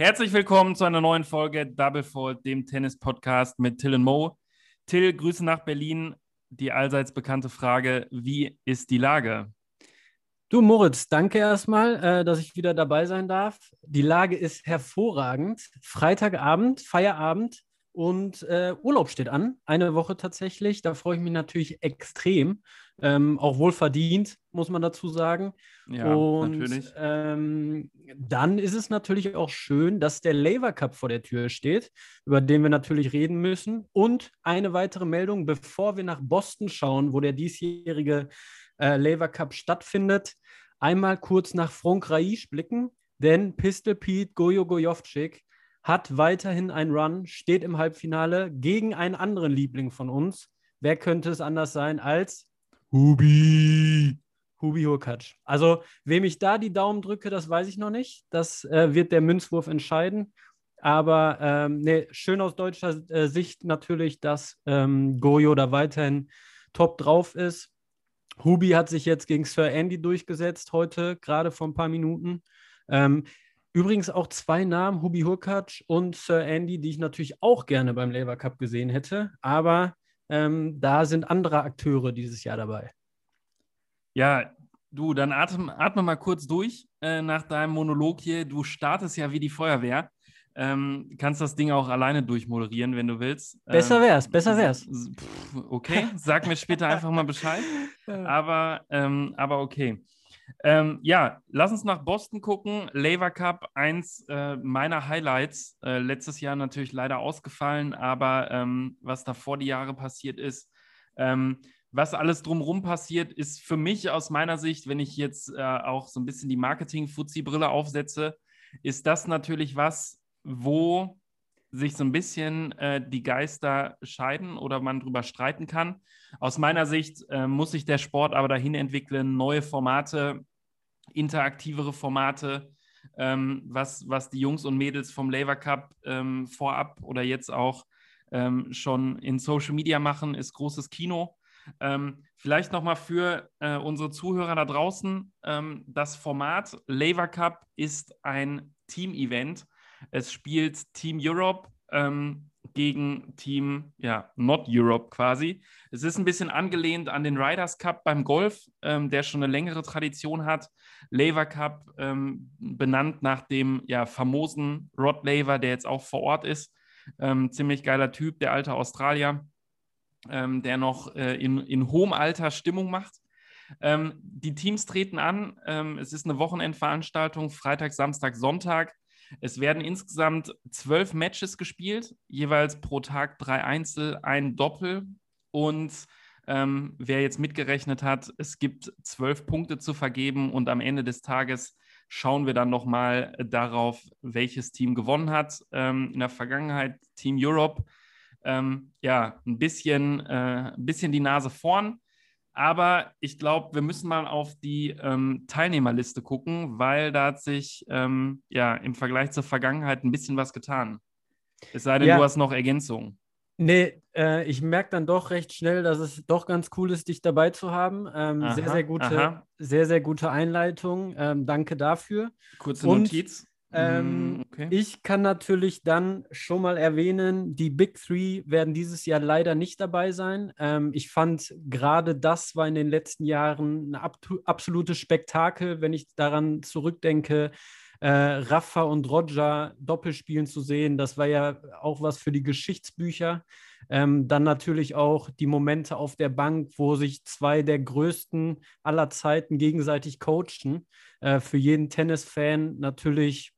Herzlich willkommen zu einer neuen Folge Double Fault, dem Tennis-Podcast mit Till und Mo. Till, Grüße nach Berlin. Die allseits bekannte Frage: Wie ist die Lage? Du, Moritz, danke erstmal, äh, dass ich wieder dabei sein darf. Die Lage ist hervorragend. Freitagabend, Feierabend und äh, Urlaub steht an. Eine Woche tatsächlich. Da freue ich mich natürlich extrem. Ähm, auch wohlverdient, muss man dazu sagen. Ja, und natürlich. ähm, dann ist es natürlich auch schön, dass der Laver Cup vor der Tür steht, über den wir natürlich reden müssen. Und eine weitere Meldung, bevor wir nach Boston schauen, wo der diesjährige äh, Laver Cup stattfindet, einmal kurz nach Frankreich blicken, denn Pistol Pete Gojo Gojovcik hat weiterhin einen Run, steht im Halbfinale gegen einen anderen Liebling von uns. Wer könnte es anders sein als Hubi. Hubi Hurkacz. Also, wem ich da die Daumen drücke, das weiß ich noch nicht. Das äh, wird der Münzwurf entscheiden. Aber ähm, nee, schön aus deutscher äh, Sicht natürlich, dass ähm, Goyo da weiterhin top drauf ist. Hubi hat sich jetzt gegen Sir Andy durchgesetzt heute, gerade vor ein paar Minuten. Ähm, übrigens auch zwei Namen, Hubi Hurkacz und Sir Andy, die ich natürlich auch gerne beim Labour Cup gesehen hätte. Aber ähm, da sind andere Akteure dieses Jahr dabei. Ja, du, dann atme, atme mal kurz durch äh, nach deinem Monolog hier. Du startest ja wie die Feuerwehr. Ähm, kannst das Ding auch alleine durchmoderieren, wenn du willst. Besser ähm, wär's, besser wär's. Pff, okay, sag mir später einfach mal Bescheid. Aber, ähm, aber okay. Ähm, ja, lass uns nach Boston gucken. Laver Cup, eins äh, meiner Highlights. Äh, letztes Jahr natürlich leider ausgefallen, aber ähm, was da vor die Jahre passiert ist, ähm, was alles drumherum passiert, ist für mich aus meiner Sicht, wenn ich jetzt äh, auch so ein bisschen die Marketing-Fuzzi-Brille aufsetze, ist das natürlich was, wo sich so ein bisschen äh, die Geister scheiden oder man drüber streiten kann. Aus meiner Sicht äh, muss sich der Sport aber dahin entwickeln, neue Formate, interaktivere Formate, ähm, was, was die Jungs und Mädels vom Laver Cup ähm, vorab oder jetzt auch ähm, schon in Social Media machen, ist großes Kino. Ähm, vielleicht nochmal für äh, unsere Zuhörer da draußen, ähm, das Format Laver Cup ist ein Team-Event es spielt Team Europe ähm, gegen Team, ja, Not Europe quasi. Es ist ein bisschen angelehnt an den Riders Cup beim Golf, ähm, der schon eine längere Tradition hat. Laver Cup, ähm, benannt nach dem ja, famosen Rod Laver, der jetzt auch vor Ort ist. Ähm, ziemlich geiler Typ, der alte Australier, ähm, der noch äh, in, in hohem Alter Stimmung macht. Ähm, die Teams treten an. es ist eine Wochenendveranstaltung, Freitag, Samstag, Sonntag. Es werden insgesamt zwölf Matches gespielt, jeweils pro Tag drei Einzel, ein Doppel. Und ähm, wer jetzt mitgerechnet hat, es gibt zwölf Punkte zu vergeben und am Ende des Tages schauen wir dann nochmal darauf, welches Team gewonnen hat. Ähm, in der Vergangenheit Team Europe, ähm, ja, ein bisschen, äh, ein bisschen die Nase vorn. Aber ich glaube, wir müssen mal auf die ähm, Teilnehmerliste gucken, weil da hat sich ähm, ja im Vergleich zur Vergangenheit ein bisschen was getan. Es sei denn, ja. du hast noch Ergänzungen. Nee, äh, ich merke dann doch recht schnell, dass es doch ganz cool ist, dich dabei zu haben. Ähm, aha, sehr, sehr gute, sehr, sehr gute Einleitung. Ähm, danke dafür. Kurze Und Notiz. Ähm, mm, okay. Ich kann natürlich dann schon mal erwähnen, die Big Three werden dieses Jahr leider nicht dabei sein. Ähm, ich fand gerade das war in den letzten Jahren ein absolutes Spektakel, wenn ich daran zurückdenke, äh, Rafa und Roger Doppelspielen zu sehen. Das war ja auch was für die Geschichtsbücher. Ähm, dann natürlich auch die Momente auf der Bank, wo sich zwei der größten aller Zeiten gegenseitig coachen. Äh, für jeden Tennisfan natürlich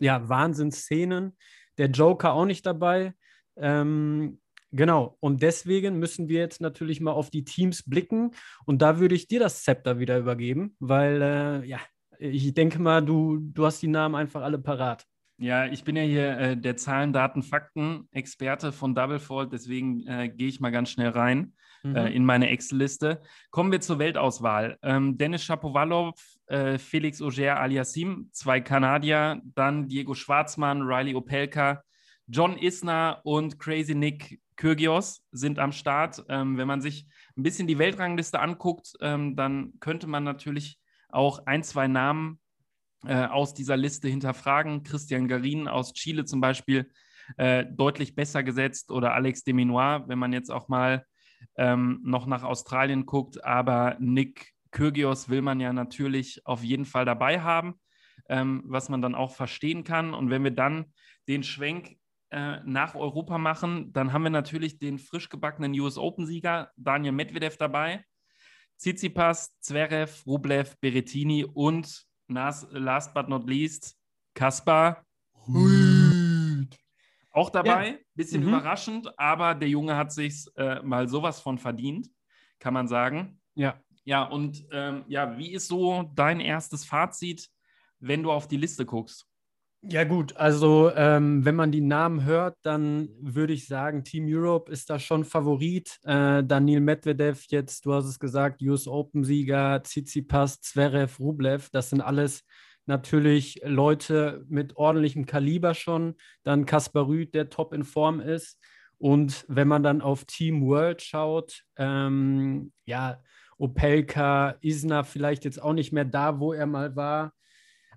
ja, Wahnsinnsszenen. Der Joker auch nicht dabei. Ähm, genau, und deswegen müssen wir jetzt natürlich mal auf die Teams blicken. Und da würde ich dir das Zepter wieder übergeben, weil, äh, ja, ich denke mal, du, du hast die Namen einfach alle parat. Ja, ich bin ja hier äh, der Zahlen, Daten, Fakten-Experte von Double Fault, deswegen äh, gehe ich mal ganz schnell rein mhm. äh, in meine Excel-Liste. Kommen wir zur Weltauswahl. Ähm, Dennis Shapovalov, äh, Felix Auger aliasim, zwei Kanadier, dann Diego Schwarzmann, Riley Opelka, John Isner und Crazy Nick Kyrgios sind am Start. Ähm, wenn man sich ein bisschen die Weltrangliste anguckt, ähm, dann könnte man natürlich auch ein, zwei Namen äh, aus dieser Liste hinterfragen. Christian Garin aus Chile zum Beispiel äh, deutlich besser gesetzt oder Alex de Minoir, wenn man jetzt auch mal ähm, noch nach Australien guckt. Aber Nick Kyrgios will man ja natürlich auf jeden Fall dabei haben, ähm, was man dann auch verstehen kann. Und wenn wir dann den Schwenk äh, nach Europa machen, dann haben wir natürlich den frisch gebackenen US Open-Sieger Daniel Medvedev dabei. Tsitsipas, Zverev, Rublev, Berettini und last but not least Kaspar. Auch dabei, ja. bisschen mhm. überraschend, aber der Junge hat sich äh, mal sowas von verdient, kann man sagen. Ja. Ja, und ähm, ja, wie ist so dein erstes Fazit, wenn du auf die Liste guckst? Ja, gut, also ähm, wenn man die Namen hört, dann würde ich sagen, Team Europe ist da schon Favorit. Äh, Daniel Medvedev, jetzt, du hast es gesagt, US Open-Sieger, Tsitsipas, Zverev, Rublev, das sind alles natürlich Leute mit ordentlichem Kaliber schon. Dann Kaspar Rüth, der top in Form ist. Und wenn man dann auf Team World schaut, ähm, ja, Opelka, Isner vielleicht jetzt auch nicht mehr da, wo er mal war.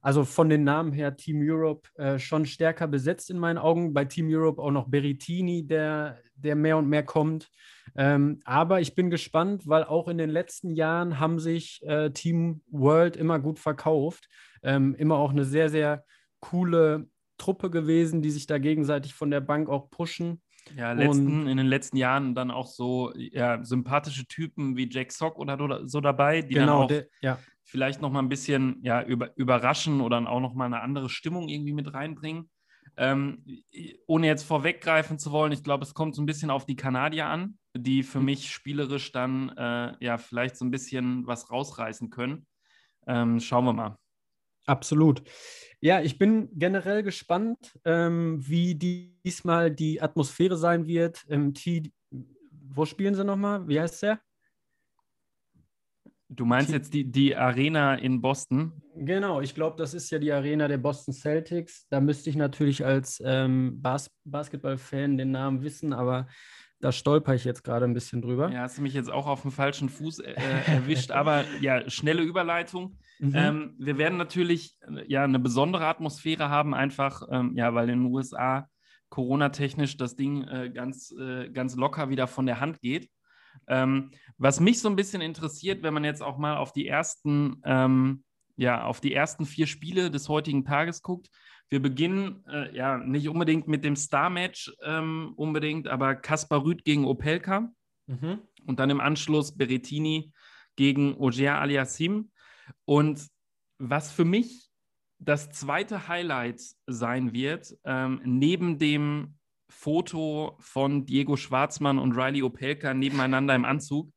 Also von den Namen her Team Europe äh, schon stärker besetzt in meinen Augen. Bei Team Europe auch noch Berrettini, der, der mehr und mehr kommt. Ähm, aber ich bin gespannt, weil auch in den letzten Jahren haben sich äh, Team World immer gut verkauft. Ähm, immer auch eine sehr, sehr coole Truppe gewesen, die sich da gegenseitig von der Bank auch pushen. Ja, letzten, in den letzten Jahren dann auch so ja, sympathische Typen wie Jack Sock oder so dabei, die genau, dann auch der, ja vielleicht noch mal ein bisschen ja, über, überraschen oder auch noch mal eine andere Stimmung irgendwie mit reinbringen. Ähm, ohne jetzt vorweggreifen zu wollen, ich glaube, es kommt so ein bisschen auf die Kanadier an, die für mhm. mich spielerisch dann äh, ja vielleicht so ein bisschen was rausreißen können. Ähm, schauen wir mal. Absolut. Ja, ich bin generell gespannt, ähm, wie diesmal die Atmosphäre sein wird. Im T wo spielen sie nochmal? Wie heißt der? Du meinst jetzt die, die Arena in Boston? Genau, ich glaube, das ist ja die Arena der Boston Celtics. Da müsste ich natürlich als ähm, Bas Basketball-Fan den Namen wissen, aber da stolper ich jetzt gerade ein bisschen drüber. Ja, hast du mich jetzt auch auf dem falschen Fuß äh, erwischt, aber ja, schnelle Überleitung. Mhm. Ähm, wir werden natürlich äh, ja eine besondere Atmosphäre haben, einfach, ähm, ja, weil in den USA Corona-technisch das Ding äh, ganz, äh, ganz locker wieder von der Hand geht. Ähm, was mich so ein bisschen interessiert, wenn man jetzt auch mal auf die ersten, ähm, ja, auf die ersten vier Spiele des heutigen Tages guckt. Wir beginnen äh, ja nicht unbedingt mit dem Star-Match ähm, unbedingt, aber Kaspar Rüth gegen Opelka mhm. und dann im Anschluss Berettini gegen Ogier Aliassim. Und was für mich das zweite Highlight sein wird, ähm, neben dem Foto von Diego Schwarzmann und Riley Opelka nebeneinander im Anzug,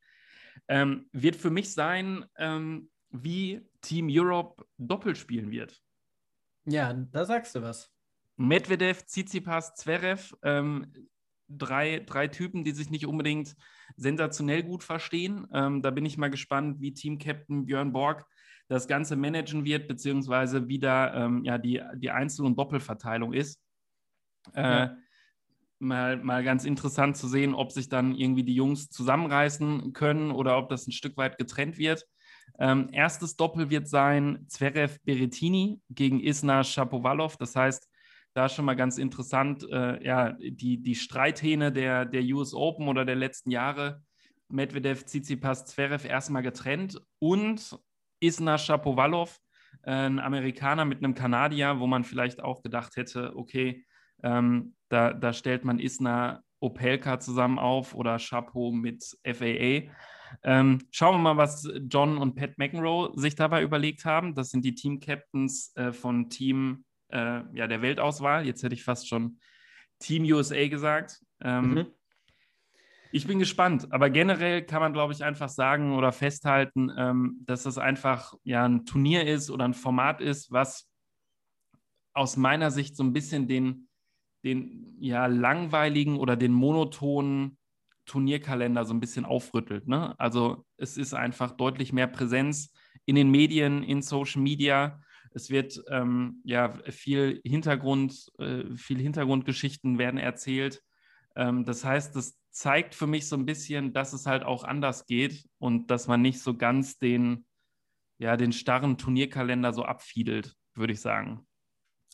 ähm, wird für mich sein, ähm, wie Team Europe doppelt spielen wird. Ja, da sagst du was. Medvedev, Tsitsipas, Zverev, ähm, drei, drei Typen, die sich nicht unbedingt sensationell gut verstehen. Ähm, da bin ich mal gespannt, wie Team-Captain Björn Borg das Ganze managen wird, beziehungsweise wie da ähm, ja, die, die Einzel- und Doppelverteilung ist. Äh, ja mal, mal ganz interessant zu sehen, ob sich dann irgendwie die Jungs zusammenreißen können oder ob das ein Stück weit getrennt wird. Ähm, erstes Doppel wird sein Zverev Berettini gegen Isna Shapovalov. Das heißt, da schon mal ganz interessant, äh, ja, die, die Streithähne der, der US Open oder der letzten Jahre. Medvedev, Tsitsipas, Zverev erstmal getrennt und Isna Shapovalov, äh, ein Amerikaner mit einem Kanadier, wo man vielleicht auch gedacht hätte, okay, ähm, da, da stellt man Isna Opelka zusammen auf oder Chapeau mit FAA. Ähm, schauen wir mal, was John und Pat McEnroe sich dabei überlegt haben. Das sind die Team-Captains äh, von Team äh, ja, der Weltauswahl. Jetzt hätte ich fast schon Team USA gesagt. Ähm, mhm. Ich bin gespannt, aber generell kann man, glaube ich, einfach sagen oder festhalten, ähm, dass das einfach ja ein Turnier ist oder ein Format ist, was aus meiner Sicht so ein bisschen den, den ja langweiligen oder den monotonen Turnierkalender so ein bisschen aufrüttelt. Ne? Also es ist einfach deutlich mehr Präsenz in den Medien, in Social Media. Es wird ähm, ja viel Hintergrund, äh, viel Hintergrundgeschichten werden erzählt. Ähm, das heißt, das zeigt für mich so ein bisschen, dass es halt auch anders geht und dass man nicht so ganz den, ja, den starren Turnierkalender so abfiedelt, würde ich sagen.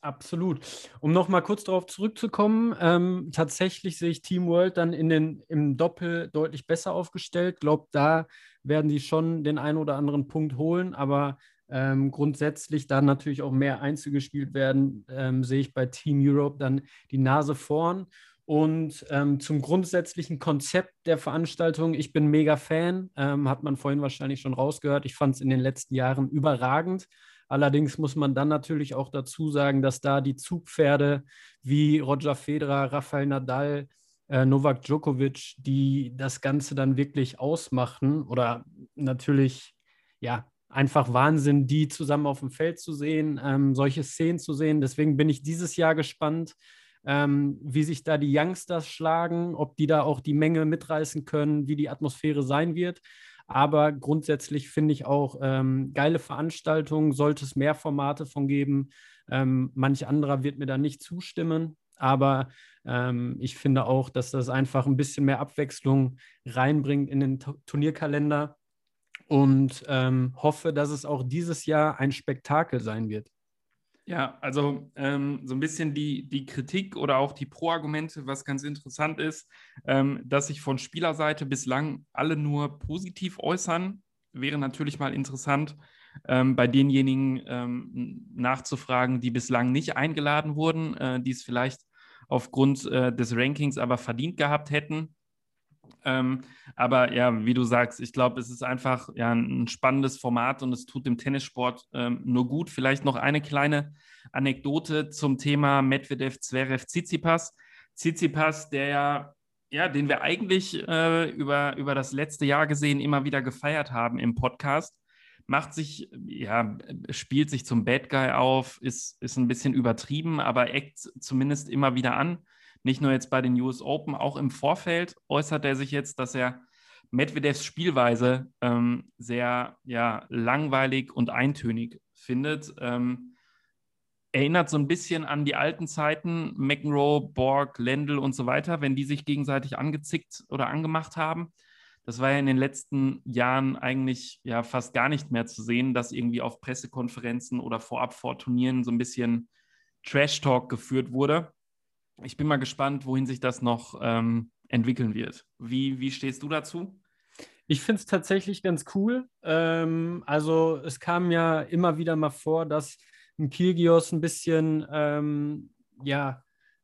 Absolut. Um noch mal kurz darauf zurückzukommen, ähm, tatsächlich sehe ich Team World dann in den, im Doppel deutlich besser aufgestellt. Glaube, da werden die schon den einen oder anderen Punkt holen, aber ähm, grundsätzlich da natürlich auch mehr Einzel gespielt werden, ähm, sehe ich bei Team Europe dann die Nase vorn. Und ähm, zum grundsätzlichen Konzept der Veranstaltung, ich bin mega Fan, ähm, hat man vorhin wahrscheinlich schon rausgehört. Ich fand es in den letzten Jahren überragend. Allerdings muss man dann natürlich auch dazu sagen, dass da die Zugpferde wie Roger Federer, Rafael Nadal, äh, Novak Djokovic, die das Ganze dann wirklich ausmachen oder natürlich, ja, einfach Wahnsinn, die zusammen auf dem Feld zu sehen, ähm, solche Szenen zu sehen. Deswegen bin ich dieses Jahr gespannt, ähm, wie sich da die Youngsters schlagen, ob die da auch die Menge mitreißen können, wie die Atmosphäre sein wird. Aber grundsätzlich finde ich auch ähm, geile Veranstaltungen, sollte es mehr Formate von geben. Ähm, manch anderer wird mir da nicht zustimmen. Aber ähm, ich finde auch, dass das einfach ein bisschen mehr Abwechslung reinbringt in den Turnierkalender und ähm, hoffe, dass es auch dieses Jahr ein Spektakel sein wird. Ja, also ähm, so ein bisschen die, die Kritik oder auch die Pro-Argumente, was ganz interessant ist, ähm, dass sich von Spielerseite bislang alle nur positiv äußern, wäre natürlich mal interessant, ähm, bei denjenigen ähm, nachzufragen, die bislang nicht eingeladen wurden, äh, die es vielleicht aufgrund äh, des Rankings aber verdient gehabt hätten. Ähm, aber ja, wie du sagst, ich glaube, es ist einfach ja, ein spannendes Format und es tut dem Tennissport ähm, nur gut. Vielleicht noch eine kleine Anekdote zum Thema Medvedev, Zverev, Tsitsipas. Tsitsipas, der ja, ja, den wir eigentlich äh, über, über das letzte Jahr gesehen immer wieder gefeiert haben im Podcast, macht sich, ja, spielt sich zum Bad Guy auf, ist, ist ein bisschen übertrieben, aber eckt zumindest immer wieder an nicht nur jetzt bei den US Open, auch im Vorfeld äußert er sich jetzt, dass er Medvedevs Spielweise ähm, sehr ja, langweilig und eintönig findet. Ähm, erinnert so ein bisschen an die alten Zeiten, McEnroe, Borg, Lendl und so weiter, wenn die sich gegenseitig angezickt oder angemacht haben. Das war ja in den letzten Jahren eigentlich ja fast gar nicht mehr zu sehen, dass irgendwie auf Pressekonferenzen oder vorab vor Turnieren so ein bisschen Trash-Talk geführt wurde ich bin mal gespannt, wohin sich das noch ähm, entwickeln wird. Wie, wie stehst du dazu? Ich finde es tatsächlich ganz cool. Ähm, also es kam ja immer wieder mal vor, dass ein Kirgios ein bisschen, ähm, ja,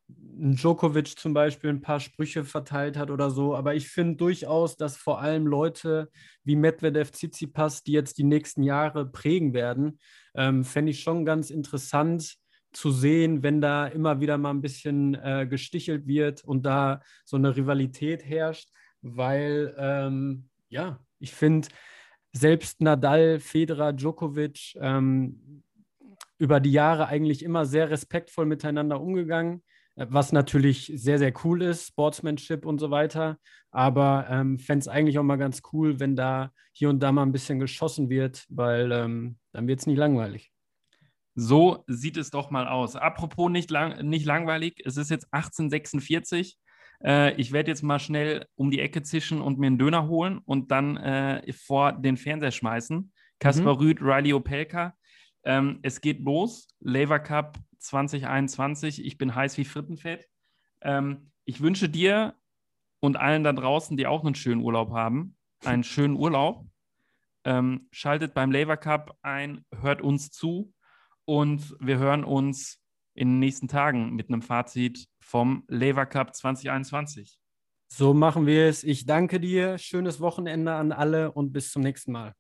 ein Djokovic zum Beispiel ein paar Sprüche verteilt hat oder so. Aber ich finde durchaus, dass vor allem Leute wie Medvedev, Tsitsipas, die jetzt die nächsten Jahre prägen werden, ähm, fände ich schon ganz interessant, zu sehen, wenn da immer wieder mal ein bisschen äh, gestichelt wird und da so eine Rivalität herrscht, weil ähm, ja, ich finde, selbst Nadal, Federer, Djokovic ähm, über die Jahre eigentlich immer sehr respektvoll miteinander umgegangen, äh, was natürlich sehr, sehr cool ist, Sportsmanship und so weiter. Aber ähm, fände es eigentlich auch mal ganz cool, wenn da hier und da mal ein bisschen geschossen wird, weil ähm, dann wird es nicht langweilig. So sieht es doch mal aus. Apropos nicht, lang, nicht langweilig, es ist jetzt 1846. Äh, ich werde jetzt mal schnell um die Ecke zischen und mir einen Döner holen und dann äh, vor den Fernseher schmeißen. Kaspar mhm. Rüth, Riley Opelka. Ähm, es geht los. Lever Cup 2021. Ich bin heiß wie Frittenfett. Ähm, ich wünsche dir und allen da draußen, die auch einen schönen Urlaub haben, einen schönen Urlaub. Ähm, schaltet beim Lever Cup ein, hört uns zu und wir hören uns in den nächsten Tagen mit einem Fazit vom Lever Cup 2021. So machen wir es. Ich danke dir. Schönes Wochenende an alle und bis zum nächsten Mal.